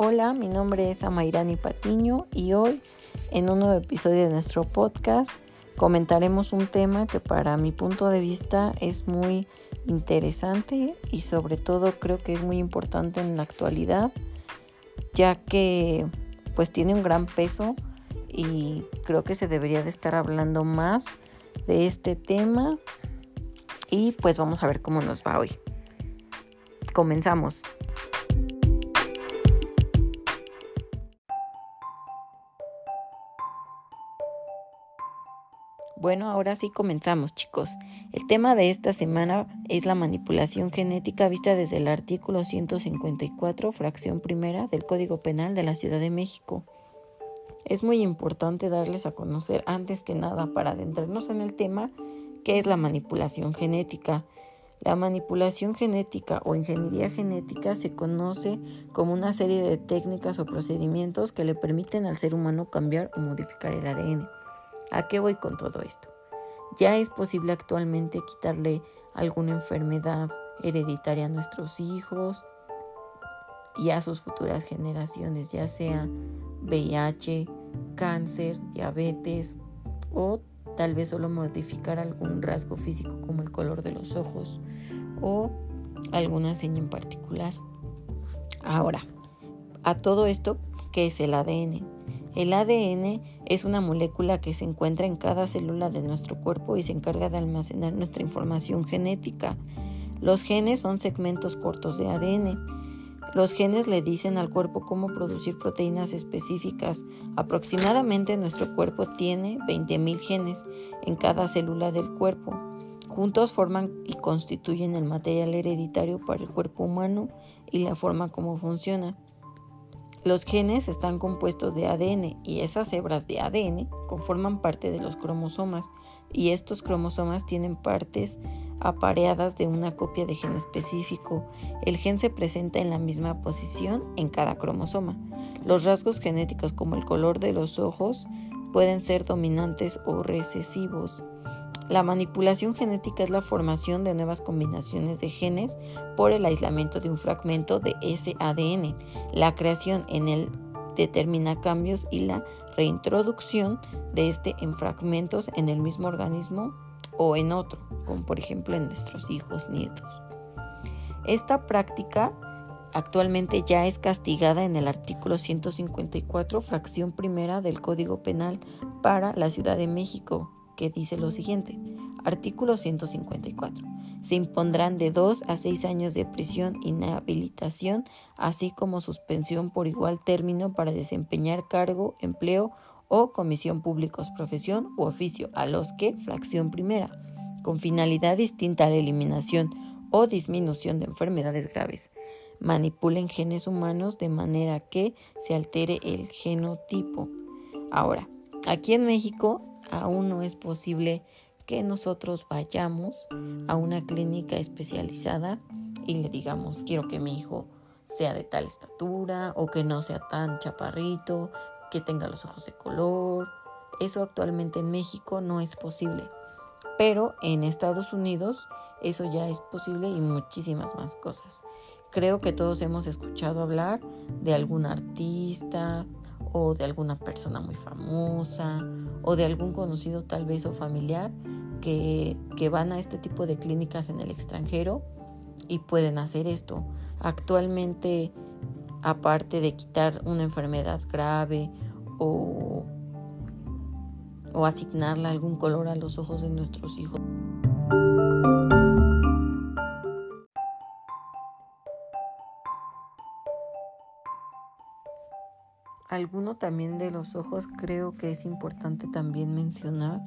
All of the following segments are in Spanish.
Hola, mi nombre es Amairani Patiño y hoy en un nuevo episodio de nuestro podcast comentaremos un tema que para mi punto de vista es muy interesante y sobre todo creo que es muy importante en la actualidad ya que pues tiene un gran peso y creo que se debería de estar hablando más de este tema y pues vamos a ver cómo nos va hoy. Comenzamos. Bueno, ahora sí comenzamos chicos. El tema de esta semana es la manipulación genética vista desde el artículo 154, fracción primera del Código Penal de la Ciudad de México. Es muy importante darles a conocer antes que nada para adentrarnos en el tema qué es la manipulación genética. La manipulación genética o ingeniería genética se conoce como una serie de técnicas o procedimientos que le permiten al ser humano cambiar o modificar el ADN. ¿A qué voy con todo esto? Ya es posible actualmente quitarle alguna enfermedad hereditaria a nuestros hijos y a sus futuras generaciones, ya sea VIH, cáncer, diabetes o tal vez solo modificar algún rasgo físico como el color de los ojos o alguna seña en particular. Ahora, a todo esto, ¿qué es el ADN? El ADN es una molécula que se encuentra en cada célula de nuestro cuerpo y se encarga de almacenar nuestra información genética. Los genes son segmentos cortos de ADN los genes le dicen al cuerpo cómo producir proteínas específicas. Aproximadamente nuestro cuerpo tiene 20.000 genes en cada célula del cuerpo. Juntos forman y constituyen el material hereditario para el cuerpo humano y la forma como funciona. Los genes están compuestos de ADN y esas hebras de ADN conforman parte de los cromosomas y estos cromosomas tienen partes apareadas de una copia de gen específico. El gen se presenta en la misma posición en cada cromosoma. Los rasgos genéticos como el color de los ojos pueden ser dominantes o recesivos. La manipulación genética es la formación de nuevas combinaciones de genes por el aislamiento de un fragmento de ese ADN. La creación en él determina cambios y la reintroducción de este en fragmentos en el mismo organismo o en otro, como por ejemplo en nuestros hijos, nietos. Esta práctica actualmente ya es castigada en el artículo 154, fracción primera del Código Penal para la Ciudad de México, que dice lo siguiente. Artículo 154. Se impondrán de dos a seis años de prisión, inhabilitación, así como suspensión por igual término para desempeñar cargo, empleo o comisión públicos, profesión u oficio, a los que, fracción primera, con finalidad distinta a la eliminación o disminución de enfermedades graves, manipulen genes humanos de manera que se altere el genotipo. Ahora, aquí en México aún no es posible que nosotros vayamos a una clínica especializada y le digamos, quiero que mi hijo sea de tal estatura o que no sea tan chaparrito, que tenga los ojos de color. Eso actualmente en México no es posible. Pero en Estados Unidos eso ya es posible y muchísimas más cosas. Creo que todos hemos escuchado hablar de algún artista o de alguna persona muy famosa o de algún conocido tal vez o familiar que, que van a este tipo de clínicas en el extranjero y pueden hacer esto. Actualmente, aparte de quitar una enfermedad grave o, o asignarle algún color a los ojos de nuestros hijos. Alguno también de los ojos creo que es importante también mencionar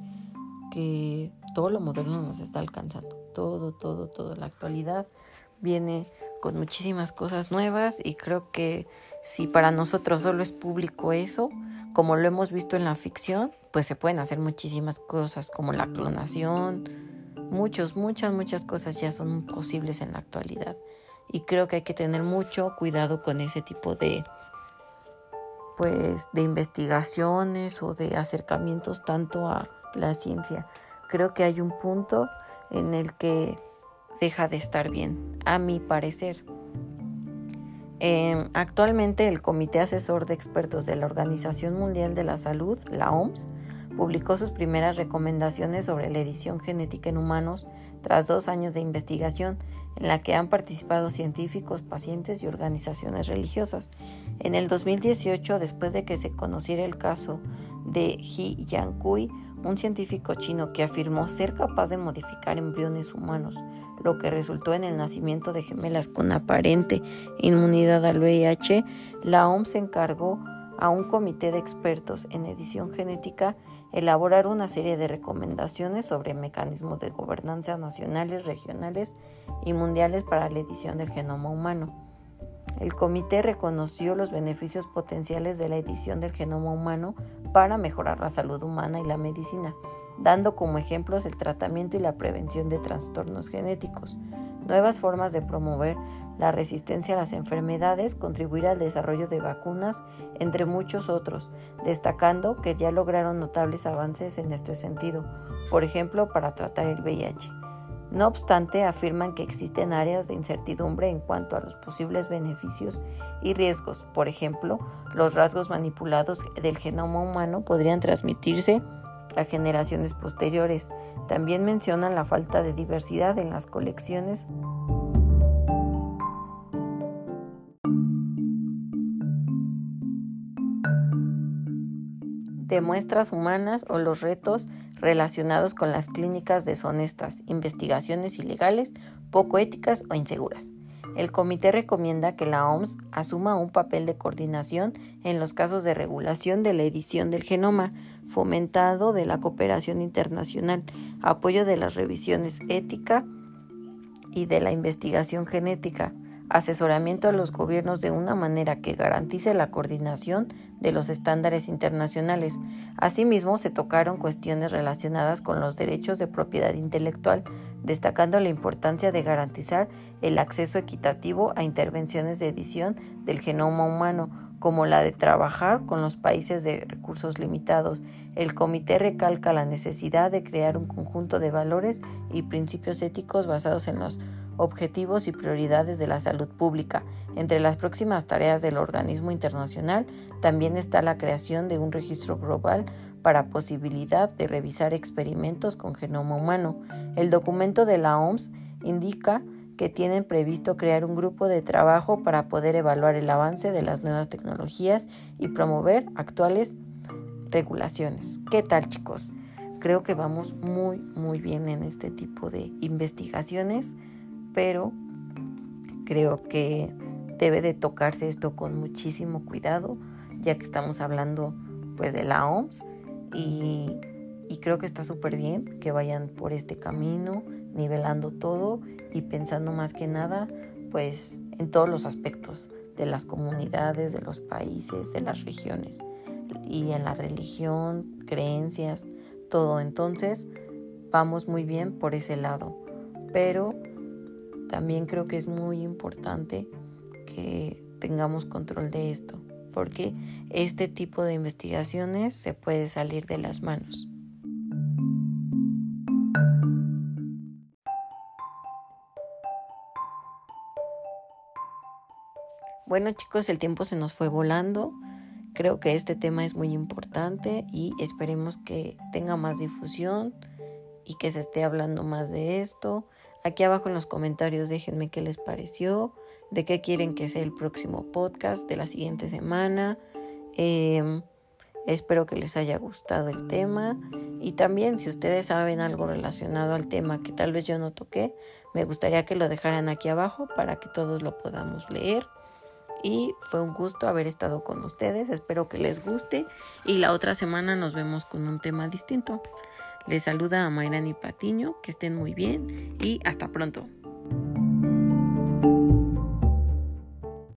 que todo lo moderno nos está alcanzando. Todo, todo, todo. La actualidad viene con muchísimas cosas nuevas y creo que si para nosotros solo es público eso, como lo hemos visto en la ficción, pues se pueden hacer muchísimas cosas como la clonación. Muchos, muchas, muchas cosas ya son posibles en la actualidad. Y creo que hay que tener mucho cuidado con ese tipo de, pues de investigaciones o de acercamientos tanto a la ciencia. Creo que hay un punto en el que deja de estar bien, a mi parecer. Em, actualmente el Comité Asesor de Expertos de la Organización Mundial de la Salud, la OMS, publicó sus primeras recomendaciones sobre la edición genética en humanos tras dos años de investigación en la que han participado científicos, pacientes y organizaciones religiosas. En el 2018, después de que se conociera el caso de He Yankui, un científico chino que afirmó ser capaz de modificar embriones humanos, lo que resultó en el nacimiento de gemelas con aparente inmunidad al VIH, la OMS se encargó a un comité de expertos en edición genética elaborar una serie de recomendaciones sobre mecanismos de gobernanza nacionales, regionales y mundiales para la edición del genoma humano. El comité reconoció los beneficios potenciales de la edición del genoma humano para mejorar la salud humana y la medicina, dando como ejemplos el tratamiento y la prevención de trastornos genéticos, nuevas formas de promover la resistencia a las enfermedades, contribuir al desarrollo de vacunas, entre muchos otros, destacando que ya lograron notables avances en este sentido, por ejemplo, para tratar el VIH. No obstante, afirman que existen áreas de incertidumbre en cuanto a los posibles beneficios y riesgos. Por ejemplo, los rasgos manipulados del genoma humano podrían transmitirse a generaciones posteriores. También mencionan la falta de diversidad en las colecciones de muestras humanas o los retos relacionados con las clínicas deshonestas, investigaciones ilegales, poco éticas o inseguras. El comité recomienda que la OMS asuma un papel de coordinación en los casos de regulación de la edición del genoma, fomentado de la cooperación internacional, apoyo de las revisiones ética y de la investigación genética, asesoramiento a los gobiernos de una manera que garantice la coordinación de los estándares internacionales. Asimismo, se tocaron cuestiones relacionadas con los derechos de propiedad intelectual, destacando la importancia de garantizar el acceso equitativo a intervenciones de edición del genoma humano, como la de trabajar con los países de recursos limitados. El comité recalca la necesidad de crear un conjunto de valores y principios éticos basados en los objetivos y prioridades de la salud pública. Entre las próximas tareas del organismo internacional también está la creación de un registro global para posibilidad de revisar experimentos con genoma humano. El documento de la OMS indica que tienen previsto crear un grupo de trabajo para poder evaluar el avance de las nuevas tecnologías y promover actuales regulaciones. ¿Qué tal chicos? Creo que vamos muy muy bien en este tipo de investigaciones, pero creo que debe de tocarse esto con muchísimo cuidado, ya que estamos hablando pues de la OMS y, y creo que está súper bien que vayan por este camino, nivelando todo y pensando más que nada pues en todos los aspectos de las comunidades, de los países, de las regiones y en la religión, creencias, todo. Entonces vamos muy bien por ese lado, pero también creo que es muy importante que tengamos control de esto, porque este tipo de investigaciones se puede salir de las manos. Bueno chicos, el tiempo se nos fue volando. Creo que este tema es muy importante y esperemos que tenga más difusión y que se esté hablando más de esto. Aquí abajo en los comentarios déjenme qué les pareció, de qué quieren que sea el próximo podcast de la siguiente semana. Em, espero que les haya gustado el tema y también si ustedes saben algo relacionado al tema que tal vez yo no toqué, me gustaría que lo dejaran aquí abajo para que todos lo podamos leer y fue un gusto haber estado con ustedes. Espero que les guste y la otra semana nos vemos con un tema distinto. Les saluda a Mayrani Patiño, que estén muy bien y hasta pronto.